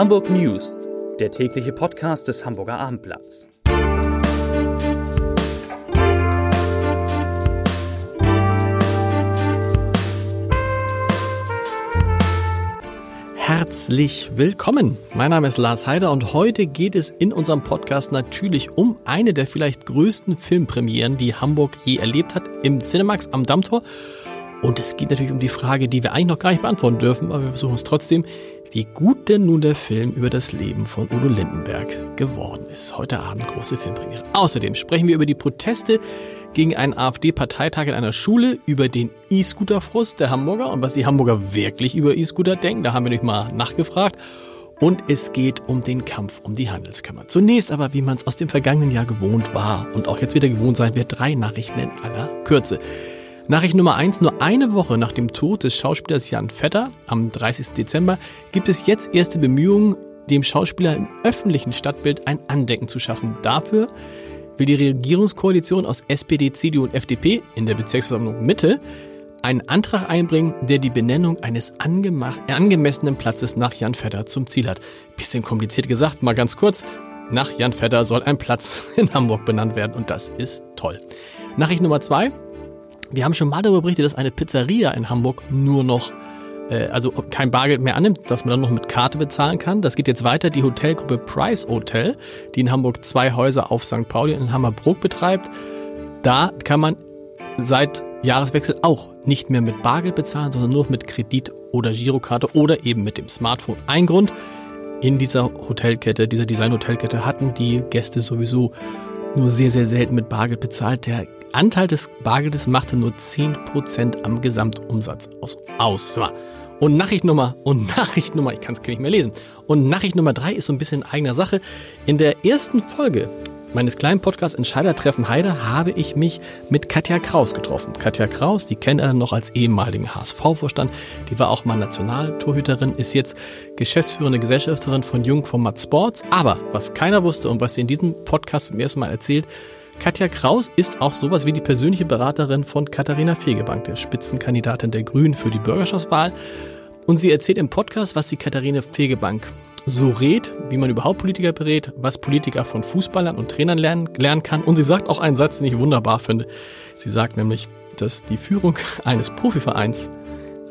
Hamburg News, der tägliche Podcast des Hamburger Abendblatts. Herzlich willkommen. Mein Name ist Lars Heider und heute geht es in unserem Podcast natürlich um eine der vielleicht größten Filmpremieren, die Hamburg je erlebt hat, im Cinemax am Dammtor. Und es geht natürlich um die Frage, die wir eigentlich noch gar nicht beantworten dürfen, aber wir versuchen es trotzdem, wie gut denn nun der Film über das Leben von Udo Lindenberg geworden ist. Heute Abend große Filmpremiere. Außerdem sprechen wir über die Proteste gegen einen AfD-Parteitag in einer Schule, über den E-Scooter-Frust der Hamburger und was die Hamburger wirklich über E-Scooter denken. Da haben wir nämlich mal nachgefragt. Und es geht um den Kampf um die Handelskammer. Zunächst aber, wie man es aus dem vergangenen Jahr gewohnt war und auch jetzt wieder gewohnt sein wird, drei Nachrichten in aller Kürze. Nachricht Nummer eins: Nur eine Woche nach dem Tod des Schauspielers Jan Vetter am 30. Dezember gibt es jetzt erste Bemühungen, dem Schauspieler im öffentlichen Stadtbild ein Andenken zu schaffen. Dafür will die Regierungskoalition aus SPD, CDU und FDP in der Bezirksversammlung Mitte einen Antrag einbringen, der die Benennung eines angemessenen Platzes nach Jan Vetter zum Ziel hat. Bisschen kompliziert gesagt, mal ganz kurz. Nach Jan Vetter soll ein Platz in Hamburg benannt werden und das ist toll. Nachricht Nummer zwei. Wir haben schon mal darüber berichtet, dass eine Pizzeria in Hamburg nur noch, äh, also kein Bargeld mehr annimmt, dass man dann noch mit Karte bezahlen kann. Das geht jetzt weiter. Die Hotelgruppe Price Hotel, die in Hamburg zwei Häuser auf St. Pauli und in Hammerbrook betreibt, da kann man seit Jahreswechsel auch nicht mehr mit Bargeld bezahlen, sondern nur mit Kredit oder Girokarte oder eben mit dem Smartphone. Ein Grund, in dieser Hotelkette, dieser Design-Hotelkette hatten die Gäste sowieso nur sehr, sehr selten mit Bargeld bezahlt. Der Anteil des Bargeldes machte nur 10% am Gesamtumsatz aus. aus. Und Nachricht Nummer, und Nachricht Nummer, ich kann es nicht mehr lesen. Und Nachricht Nummer drei ist so ein bisschen eigener Sache. In der ersten Folge meines kleinen Podcasts Entscheidertreffen Heide habe ich mich mit Katja Kraus getroffen. Katja Kraus, die kennt er noch als ehemaligen HSV-Vorstand, die war auch mal Nationaltorhüterin, ist jetzt geschäftsführende Gesellschafterin von Jung vom Mat Sports. Aber was keiner wusste und was sie in diesem Podcast zum ersten Mal erzählt, Katja Kraus ist auch sowas wie die persönliche Beraterin von Katharina Fegebank, der Spitzenkandidatin der Grünen für die Bürgerschaftswahl. Und sie erzählt im Podcast, was die Katharina Fegebank so rät, wie man überhaupt Politiker berät, was Politiker von Fußballern und Trainern lernen, lernen kann. Und sie sagt auch einen Satz, den ich wunderbar finde. Sie sagt nämlich, dass die Führung eines Profivereins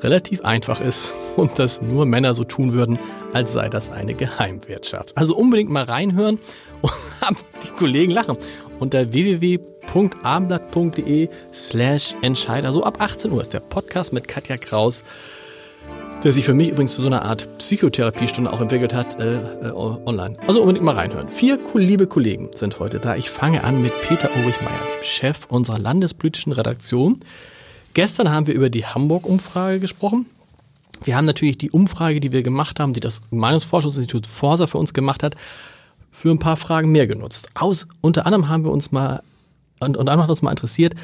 relativ einfach ist und dass nur Männer so tun würden, als sei das eine Geheimwirtschaft. Also unbedingt mal reinhören und die Kollegen lachen unter www.abendblatt.de slash Entscheider. So ab 18 Uhr ist der Podcast mit Katja Kraus, der sich für mich übrigens zu so einer Art Psychotherapiestunde auch entwickelt hat, äh, äh, online. Also unbedingt mal reinhören. Vier liebe Kollegen sind heute da. Ich fange an mit Peter Ulrich Meyer, dem Chef unserer landespolitischen Redaktion. Gestern haben wir über die Hamburg-Umfrage gesprochen. Wir haben natürlich die Umfrage, die wir gemacht haben, die das Meinungsforschungsinstitut Forsa für uns gemacht hat, für ein paar Fragen mehr genutzt. Aus, unter anderem haben wir uns mal, und, und dann hat uns mal interessiert,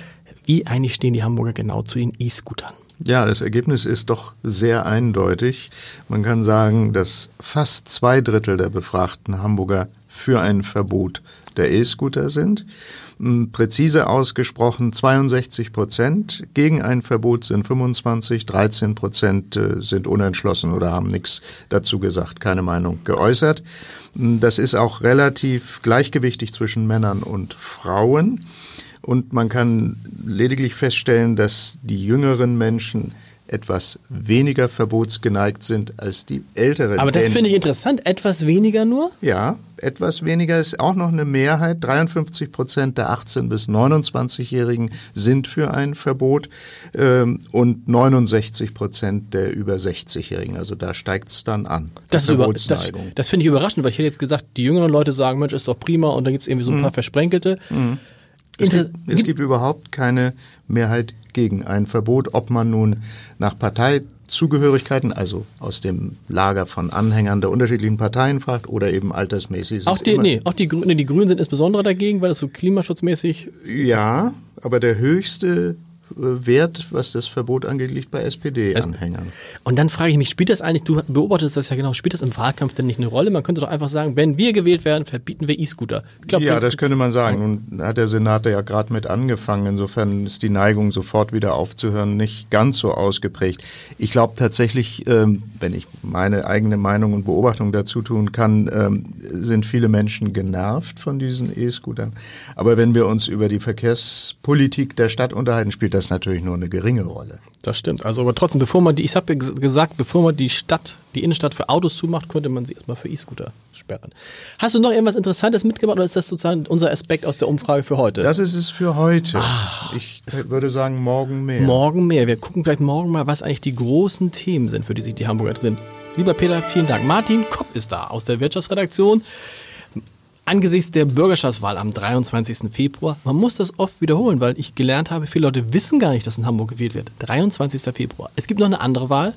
wie eigentlich stehen die Hamburger genau zu den E-Scootern? Ja, das Ergebnis ist doch sehr eindeutig. Man kann sagen, dass fast zwei Drittel der befragten Hamburger für ein Verbot der E-Scooter sind. Präzise ausgesprochen 62 Prozent. Gegen ein Verbot sind 25, 13 Prozent äh, sind unentschlossen oder haben nichts dazu gesagt, keine Meinung geäußert. Das ist auch relativ gleichgewichtig zwischen Männern und Frauen. Und man kann lediglich feststellen, dass die jüngeren Menschen etwas weniger verbotsgeneigt sind als die älteren. Aber das finde ich interessant. Etwas weniger nur? Ja, etwas weniger ist auch noch eine Mehrheit. 53 Prozent der 18- bis 29-Jährigen sind für ein Verbot ähm, und 69 Prozent der über 60-Jährigen. Also da steigt es dann an. Das, das, das finde ich überraschend, weil ich hätte jetzt gesagt, die jüngeren Leute sagen, Mensch, ist doch prima und dann gibt es irgendwie so ein mhm. paar Versprenkelte. Mhm. Es, gibt, es gibt überhaupt keine Mehrheit gegen ein Verbot, ob man nun nach Parteizugehörigkeiten, also aus dem Lager von Anhängern der unterschiedlichen Parteien fragt oder eben altersmäßig. Auch die, nee, auch die Grünen, die Grünen sind insbesondere dagegen, weil das so klimaschutzmäßig. Ja, aber der höchste Wert, was das Verbot angeht, liegt bei SPD-Anhängern. Und dann frage ich mich, spielt das eigentlich, du beobachtest das ja genau, spielt das im Wahlkampf denn nicht eine Rolle? Man könnte doch einfach sagen, wenn wir gewählt werden, verbieten wir E-Scooter. Ja, das könnte man sagen. Nun hat der Senator ja gerade mit angefangen. Insofern ist die Neigung, sofort wieder aufzuhören, nicht ganz so ausgeprägt. Ich glaube tatsächlich, ähm, wenn ich meine eigene Meinung und Beobachtung dazu tun kann, ähm, sind viele Menschen genervt von diesen E-Scootern. Aber wenn wir uns über die Verkehrspolitik der Stadt unterhalten, spielt das natürlich nur eine geringe Rolle. Das stimmt. Also aber trotzdem, bevor man die, ich habe gesagt, bevor man die Stadt, die Innenstadt für Autos zumacht, könnte man sie erstmal für E-Scooter sperren. Hast du noch irgendwas Interessantes mitgebracht oder ist das sozusagen unser Aspekt aus der Umfrage für heute? Das ist es für heute. Ah, ich würde sagen, morgen mehr. Morgen mehr. Wir gucken gleich morgen mal, was eigentlich die großen Themen sind, für die sich die Hamburger drin. Lieber Peter, vielen Dank. Martin Kopp ist da aus der Wirtschaftsredaktion. Angesichts der Bürgerschaftswahl am 23. Februar, man muss das oft wiederholen, weil ich gelernt habe, viele Leute wissen gar nicht, dass in Hamburg gewählt wird. 23. Februar. Es gibt noch eine andere Wahl.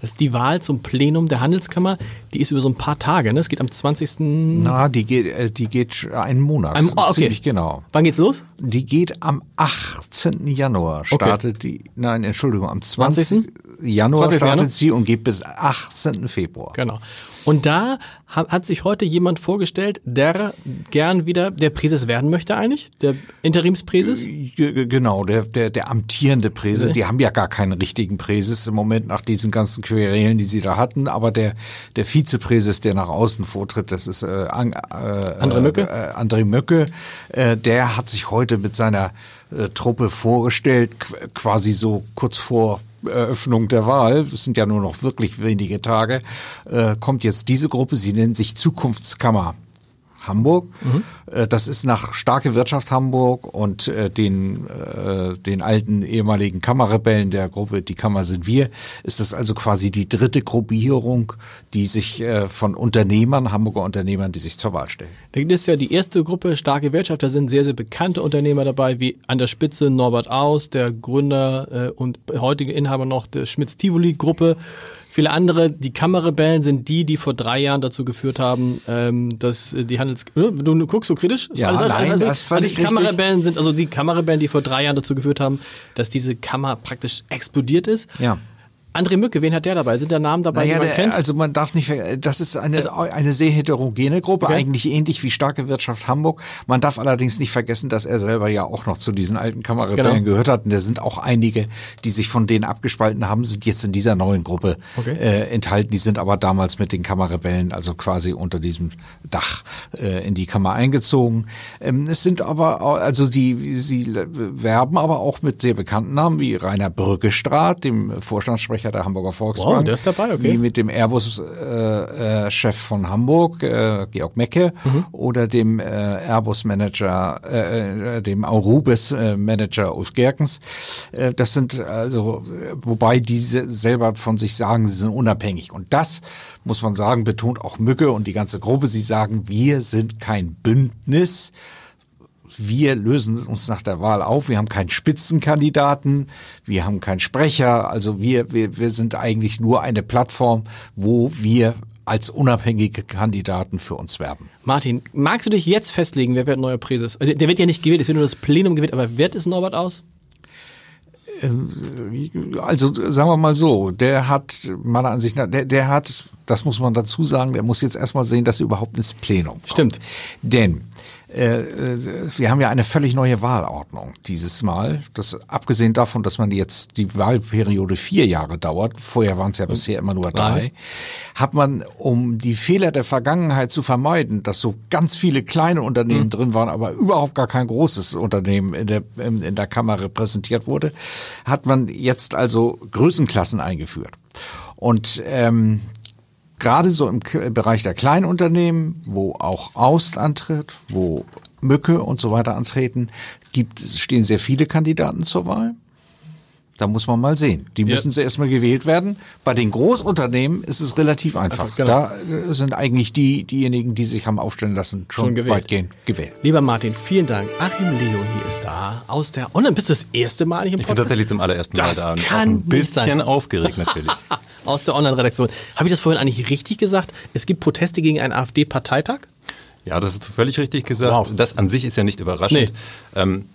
Das ist die Wahl zum Plenum der Handelskammer. Die ist über so ein paar Tage. Ne? Es geht am 20. Na, die geht, äh, die geht einen Monat. Ein, oh, okay. Ziemlich genau. Wann geht's los? Die geht am 18. Januar. Startet okay. die, nein, Entschuldigung, am 20. 20. Januar 20. startet Januar? sie und geht bis 18. Februar. Genau. Und da hat sich heute jemand vorgestellt, der gern wieder der Präses werden möchte eigentlich, der Interimspräses? Genau, der, der, der amtierende Präses. Die haben ja gar keinen richtigen Präses im Moment nach diesen ganzen Querelen, die sie da hatten. Aber der, der Vizepräses, der nach außen vortritt, das ist äh, äh, André Möcke. Äh, André Möcke. Äh, der hat sich heute mit seiner äh, Truppe vorgestellt, quasi so kurz vor Eröffnung der Wahl, es sind ja nur noch wirklich wenige Tage, äh, kommt jetzt diese Gruppe, sie nennt sich Zukunftskammer. Hamburg. Mhm. Äh, das ist nach starke Wirtschaft Hamburg und äh, den, äh, den alten ehemaligen Kammerrebellen der Gruppe Die Kammer sind wir, ist das also quasi die dritte Gruppierung, die sich von Unternehmern, Hamburger Unternehmern, die sich zur Wahl stellen. Da gibt es ja die erste Gruppe starke Wirtschaft, da sind sehr, sehr bekannte Unternehmer dabei, wie an der Spitze Norbert Aus, der Gründer und heutige Inhaber noch der Schmitz-Tivoli-Gruppe. Viele andere, die Kammerrebellen sind die, die vor drei Jahren dazu geführt haben, ähm, dass die Handels... Du, du guckst so kritisch? Ja, alles, alles, nein, alles, das völlig Die Kammerrebellen sind also die Kammerrebellen, die vor drei Jahren dazu geführt haben, dass diese Kammer praktisch explodiert ist. Ja. André Mücke, wen hat der dabei? Sind da Namen dabei, naja, die man der, kennt? Also man darf nicht, das ist eine, also, eine sehr heterogene Gruppe, okay. eigentlich ähnlich wie Starke Wirtschaft Hamburg. Man darf allerdings nicht vergessen, dass er selber ja auch noch zu diesen alten Kammerrebellen genau. gehört hat. Und da sind auch einige, die sich von denen abgespalten haben, sind jetzt in dieser neuen Gruppe okay. äh, enthalten. Die sind aber damals mit den Kammerrebellen, also quasi unter diesem Dach äh, in die Kammer eingezogen. Ähm, es sind aber, also die, sie werben aber auch mit sehr bekannten Namen wie Rainer Brückestraat, dem Vorstandssprecher Sprecher der Hamburger Volksbank. Wow, der ist dabei, okay. Wie mit dem Airbus-Chef äh, äh, von Hamburg, äh, Georg Mecke, mhm. oder dem äh, Airbus-Manager, äh, äh, dem Aurubis-Manager Ulf Gerkens. Das sind also, wobei diese selber von sich sagen, sie sind unabhängig. Und das muss man sagen, betont auch Mücke und die ganze Gruppe. Sie sagen, wir sind kein Bündnis, wir lösen uns nach der Wahl auf. Wir haben keinen Spitzenkandidaten, wir haben keinen Sprecher. Also wir, wir, wir sind eigentlich nur eine Plattform, wo wir als unabhängige Kandidaten für uns werben. Martin, magst du dich jetzt festlegen, wer wird neuer Präses? Also der wird ja nicht gewählt, es wird nur das Plenum gewählt, aber wird es Norbert aus? Ähm, also sagen wir mal so, der hat meiner Ansicht nach, der, der hat, das muss man dazu sagen, der muss jetzt erstmal sehen, dass er überhaupt ins Plenum kommt. Stimmt. Denn wir haben ja eine völlig neue Wahlordnung dieses Mal. Das abgesehen davon, dass man jetzt die Wahlperiode vier Jahre dauert, vorher waren es ja bisher immer nur drei, hat man, um die Fehler der Vergangenheit zu vermeiden, dass so ganz viele kleine Unternehmen mhm. drin waren, aber überhaupt gar kein großes Unternehmen in der, in der Kammer repräsentiert wurde, hat man jetzt also Größenklassen eingeführt. Und ähm, gerade so im Bereich der Kleinunternehmen, wo auch Aust antritt, wo Mücke und so weiter antreten, gibt, stehen sehr viele Kandidaten zur Wahl. Da muss man mal sehen. Die ja. müssen sie erstmal gewählt werden. Bei den Großunternehmen ist es relativ einfach. einfach genau. Da äh, sind eigentlich die, diejenigen, die sich haben aufstellen lassen, schon, schon gewählt. weitgehend gewählt. Lieber Martin, vielen Dank. Achim Leon hier ist da aus der Online. Bist du das erste Mal hier im Podcast? Ich bin tatsächlich zum allerersten Mal das da. Und kann ein bisschen aufgeregt natürlich. aus der Online-Redaktion. Habe ich das vorhin eigentlich richtig gesagt? Es gibt Proteste gegen einen AfD-Parteitag? Ja, das ist völlig richtig gesagt. Wow. Das an sich ist ja nicht überraschend. Nee. Ähm,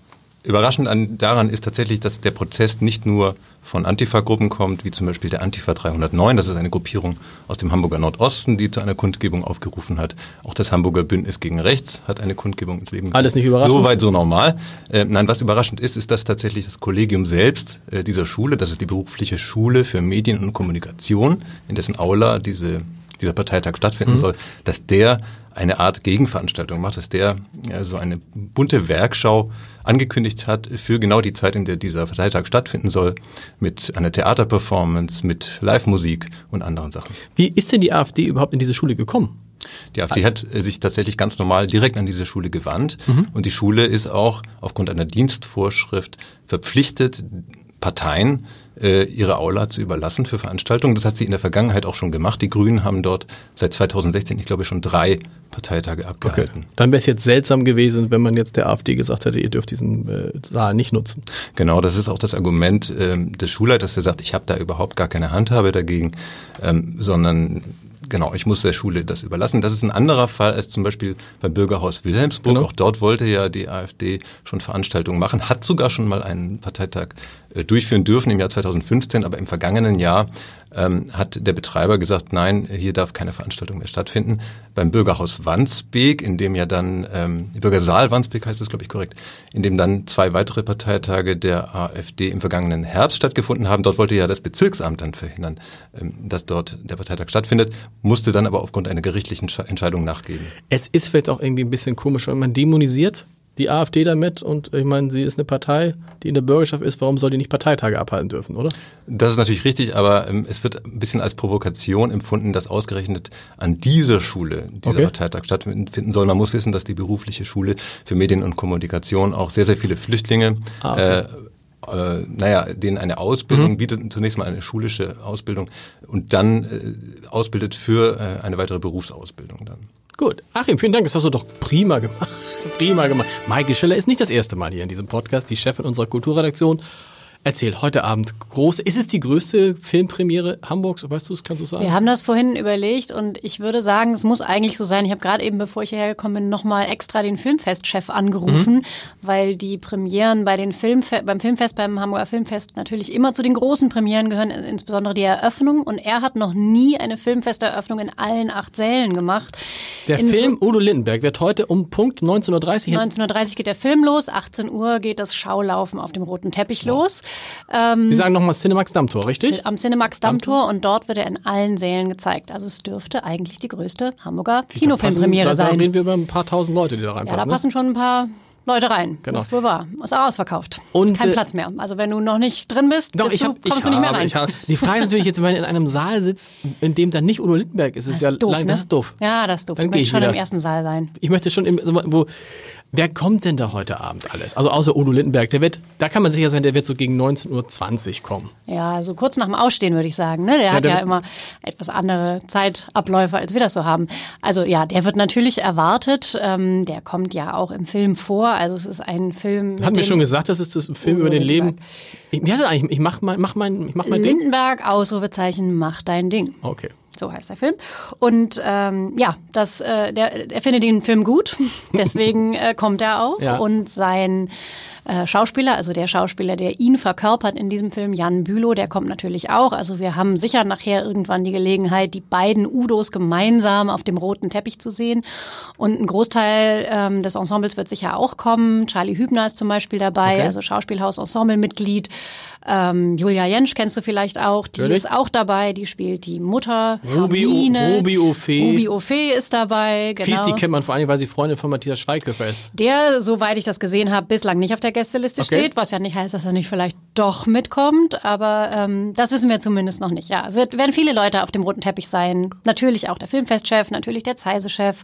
Überraschend an, daran ist tatsächlich, dass der Protest nicht nur von Antifa-Gruppen kommt, wie zum Beispiel der Antifa 309. Das ist eine Gruppierung aus dem Hamburger Nordosten, die zu einer Kundgebung aufgerufen hat. Auch das Hamburger Bündnis gegen Rechts hat eine Kundgebung ins Leben gerufen. Alles nicht überraschend. Soweit so normal. Äh, nein, was überraschend ist, ist, dass tatsächlich das Kollegium selbst äh, dieser Schule, das ist die berufliche Schule für Medien und Kommunikation, in dessen Aula diese, dieser Parteitag stattfinden mhm. soll, dass der eine Art Gegenveranstaltung macht, dass der ja, so eine bunte Werkschau angekündigt hat für genau die Zeit, in der dieser Parteitag stattfinden soll, mit einer Theaterperformance, mit Live-Musik und anderen Sachen. Wie ist denn die AfD überhaupt in diese Schule gekommen? Die AfD hat sich tatsächlich ganz normal direkt an diese Schule gewandt mhm. und die Schule ist auch aufgrund einer Dienstvorschrift verpflichtet, Parteien äh, ihre Aula zu überlassen für Veranstaltungen. Das hat sie in der Vergangenheit auch schon gemacht. Die Grünen haben dort seit 2016, ich glaube, schon drei Parteitage abgehalten. Okay. Dann wäre es jetzt seltsam gewesen, wenn man jetzt der AfD gesagt hätte, ihr dürft diesen äh, Saal nicht nutzen. Genau, das ist auch das Argument ähm, des Schulleiters, der sagt, ich habe da überhaupt gar keine Handhabe dagegen, ähm, sondern Genau, ich muss der Schule das überlassen. Das ist ein anderer Fall als zum Beispiel beim Bürgerhaus Wilhelmsburg. Genau. Auch dort wollte ja die AfD schon Veranstaltungen machen, hat sogar schon mal einen Parteitag äh, durchführen dürfen im Jahr 2015, aber im vergangenen Jahr ähm, hat der Betreiber gesagt, nein, hier darf keine Veranstaltung mehr stattfinden. Beim Bürgerhaus Wandsbek, in dem ja dann, ähm, Bürgersaal Wandsbek heißt das, glaube ich, korrekt, in dem dann zwei weitere Parteitage der AfD im vergangenen Herbst stattgefunden haben. Dort wollte ja das Bezirksamt dann verhindern, ähm, dass dort der Parteitag stattfindet, musste dann aber aufgrund einer gerichtlichen Entscheidung nachgeben. Es ist vielleicht auch irgendwie ein bisschen komisch, wenn man dämonisiert die AfD damit und ich meine, sie ist eine Partei, die in der Bürgerschaft ist, warum soll die nicht Parteitage abhalten dürfen, oder? Das ist natürlich richtig, aber ähm, es wird ein bisschen als Provokation empfunden, dass ausgerechnet an dieser Schule dieser okay. Parteitag stattfinden soll. Man muss wissen, dass die berufliche Schule für Medien und Kommunikation auch sehr, sehr viele Flüchtlinge ah, okay. äh, äh, naja, denen eine Ausbildung mhm. bietet, zunächst mal eine schulische Ausbildung und dann äh, ausbildet für äh, eine weitere Berufsausbildung dann. Gut. Achim, vielen Dank. Das hast du doch prima gemacht. Prima gemacht. Maike Schiller ist nicht das erste Mal hier in diesem Podcast, die Chefin unserer Kulturredaktion. Erzähl, heute Abend groß. Ist es die größte Filmpremiere Hamburgs? Weißt du es, kannst du sagen? Wir haben das vorhin überlegt und ich würde sagen, es muss eigentlich so sein. Ich habe gerade eben, bevor ich hierher gekommen bin, nochmal extra den Filmfestchef angerufen, mhm. weil die Premieren bei den Filmfe beim Filmfest, beim Hamburger Filmfest natürlich immer zu den großen Premieren gehören, insbesondere die Eröffnung. Und er hat noch nie eine Filmfesteröffnung in allen acht Sälen gemacht. Der in Film so Udo Lindenberg wird heute um Punkt 19.30 Uhr. 19.30 Uhr geht der Film los, 18 Uhr geht das Schaulaufen auf dem roten Teppich ja. los. Ähm, Sie sagen nochmal Cinemax Dammtor, richtig? Am Cinemax Dammtor und dort wird er in allen Sälen gezeigt. Also es dürfte eigentlich die größte Hamburger Kinofilmpremiere sein. Da reden wir über ein paar tausend Leute, die da reinpassen. Ja, da passen ne? schon ein paar Leute rein. Genau. Das ist wohl wahr. Ist auch ausverkauft. Und, Kein äh, Platz mehr. Also wenn du noch nicht drin bist, doch, bist hab, du, kommst du nicht mehr rein. Hab, die Frage ist natürlich jetzt, wenn man in einem Saal sitzt, in dem dann nicht Udo Lindenberg ist, ist, ist ja doof, lang, ne? das ist doof. Ja, das ist doof. Dann du ich schon wieder. im ersten Saal sein. Ich möchte schon im, wo, Wer kommt denn da heute Abend alles? Also außer Udo Lindenberg, der wird, da kann man sicher sein, der wird so gegen 19.20 Uhr kommen. Ja, so kurz nach dem Ausstehen würde ich sagen. Ne? Der ja, hat der ja immer etwas andere Zeitabläufe, als wir das so haben. Also ja, der wird natürlich erwartet. Ähm, der kommt ja auch im Film vor. Also es ist ein Film. Hat mir schon gesagt, das ist das Film Udo über den Leben. Ich, wie heißt das eigentlich? Ich mach mein, mach mein, ich mach mein Ding. Lindenberg, Ausrufezeichen, mach dein Ding. Okay. So heißt der Film. Und ähm, ja, das, äh, der, er findet den Film gut, deswegen äh, kommt er auch. Ja. Und sein äh, Schauspieler, also der Schauspieler, der ihn verkörpert in diesem Film, Jan Bülow, der kommt natürlich auch. Also wir haben sicher nachher irgendwann die Gelegenheit, die beiden Udos gemeinsam auf dem roten Teppich zu sehen. Und ein Großteil ähm, des Ensembles wird sicher auch kommen. Charlie Hübner ist zum Beispiel dabei, okay. also Schauspielhaus-Ensemble-Mitglied. Ähm, Julia Jentsch kennst du vielleicht auch, die Natürlich. ist auch dabei, die spielt die Mutter Ruby, Hermine. Ruby Ophé. Ruby Ophé ist dabei, genau. Fies, die kennt man vor allem, weil sie Freundin von Matthias Schweighöfer ist. Der, soweit ich das gesehen habe, bislang nicht auf der Gästeliste okay. steht, was ja nicht heißt, dass er nicht vielleicht doch mitkommt, aber ähm, das wissen wir zumindest noch nicht. Ja, es wird, werden viele Leute auf dem roten Teppich sein. Natürlich auch der Filmfestchef, natürlich der Zeise-Chef,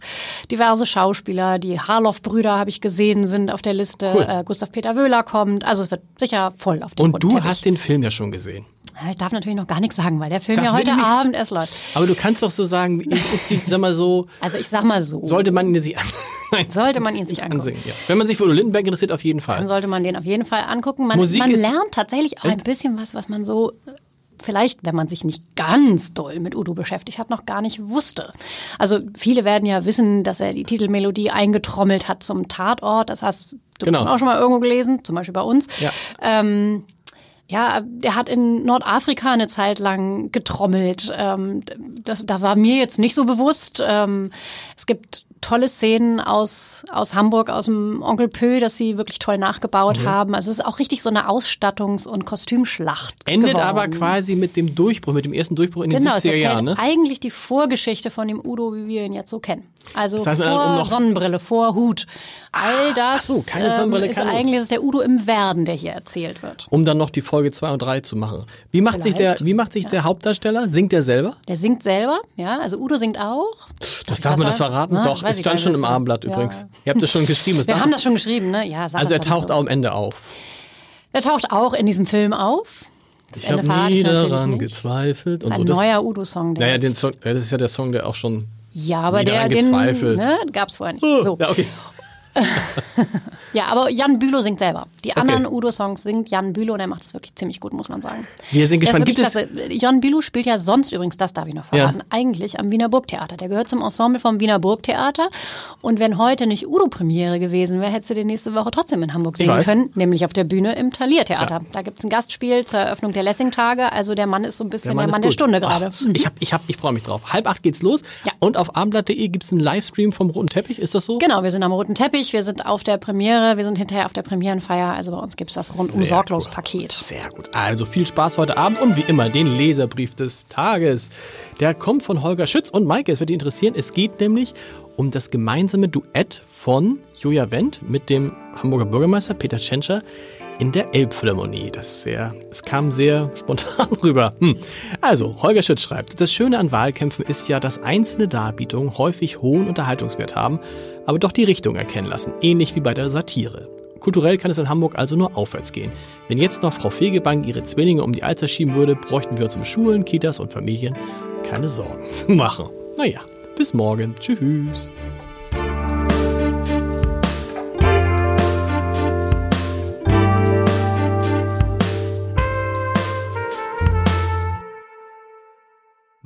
diverse Schauspieler, die Harloff-Brüder habe ich gesehen, sind auf der Liste. Cool. Äh, Gustav Peter Wöhler kommt. Also es wird sicher voll auf dem Und roten du Teppich. Hast den Film ja schon gesehen. Ich darf natürlich noch gar nichts sagen, weil der Film das ja heute Abend erst läuft. Aber du kannst doch so sagen, ist die, sag mal so. Also ich sag mal so. Sollte man ihn sich Sollte man ihn sich angucken. Ansehen, ja. Wenn man sich für Udo Lindenberg interessiert, auf jeden Fall. Dann sollte man den auf jeden Fall angucken. Man, man lernt tatsächlich auch ein bisschen was, was man so vielleicht, wenn man sich nicht ganz doll mit Udo beschäftigt hat, noch gar nicht wusste. Also viele werden ja wissen, dass er die Titelmelodie eingetrommelt hat zum Tatort. Das hast du genau. auch schon mal irgendwo gelesen, zum Beispiel bei uns. Ja. Ähm, ja, der hat in Nordafrika eine Zeit lang getrommelt. Ähm, das, da war mir jetzt nicht so bewusst. Ähm, es gibt tolle Szenen aus, aus Hamburg, aus dem Onkel Pö, dass sie wirklich toll nachgebaut mhm. haben. Also es ist auch richtig so eine Ausstattungs- und Kostümschlacht. Endet geworden. aber quasi mit dem Durchbruch, mit dem ersten Durchbruch in genau, den 70er Jahren. Ne? eigentlich die Vorgeschichte von dem Udo, wie wir ihn jetzt so kennen. Also das heißt, vor um Sonnenbrille, vor Hut. All das ach so, keine Sonnenbrille, ähm, ist keine eigentlich ist der Udo im Werden, der hier erzählt wird. Um dann noch die Folge 2 und 3 zu machen. Wie macht sich der, wie macht sich ja. der Hauptdarsteller? Singt er selber? Der singt selber, ja. Also Udo singt auch. Das darf man das verraten? Na, Doch, es stand schon im Abendblatt ja. übrigens. Ihr habt das schon geschrieben. Wir haben das schon geschrieben, ne? Ja, also er taucht so. auch am Ende auf. Er taucht auch in diesem Film auf. Das ich habe nie daran gezweifelt. Das ist ein so. neuer Udo-Song. Naja, den Song, das ist ja der Song, der auch schon ja, aber der, den ne, gab es vorher nicht. Oh, so. Ja, okay. ja, aber Jan Bülow singt selber. Die anderen okay. Udo-Songs singt Jan Bülow und er macht es wirklich ziemlich gut, muss man sagen. Wir sind gespannt. Gibt es Jan Bülow spielt ja sonst übrigens, das darf ich noch verraten, ja. eigentlich am Wiener Burgtheater. Der gehört zum Ensemble vom Wiener Burgtheater. Und wenn heute nicht Udo-Premiere gewesen wäre, hättest du den nächste Woche trotzdem in Hamburg sehen können, nämlich auf der Bühne im Thalia-Theater. Ja. Da gibt es ein Gastspiel zur Eröffnung der Lessing-Tage. Also der Mann ist so ein bisschen der Mann der, Mann der Stunde gerade. Mhm. Ich, hab, ich, hab, ich freue mich drauf. Halb acht geht's los. Ja. Und auf abendblatt.de gibt es einen Livestream vom Roten Teppich. Ist das so? Genau, wir sind am Roten Teppich. Wir sind auf der Premiere. Wir sind hinterher auf der Premierenfeier. Also bei uns gibt es das rundum sorglos Paket. Sehr gut. Also viel Spaß heute Abend und wie immer den Leserbrief des Tages. Der kommt von Holger Schütz und Maike. Es wird dich interessieren. Es geht nämlich um das gemeinsame Duett von Julia Wendt mit dem Hamburger Bürgermeister Peter Tschentscher in der Elbphilharmonie. Das sehr, es kam sehr spontan rüber. Hm. Also, Holger Schütz schreibt, das Schöne an Wahlkämpfen ist ja, dass einzelne Darbietungen häufig hohen Unterhaltungswert haben, aber doch die Richtung erkennen lassen, ähnlich wie bei der Satire. Kulturell kann es in Hamburg also nur aufwärts gehen. Wenn jetzt noch Frau Fegebank ihre Zwillinge um die Alster schieben würde, bräuchten wir uns um Schulen, Kitas und Familien keine Sorgen zu machen. Naja, bis morgen. Tschüss.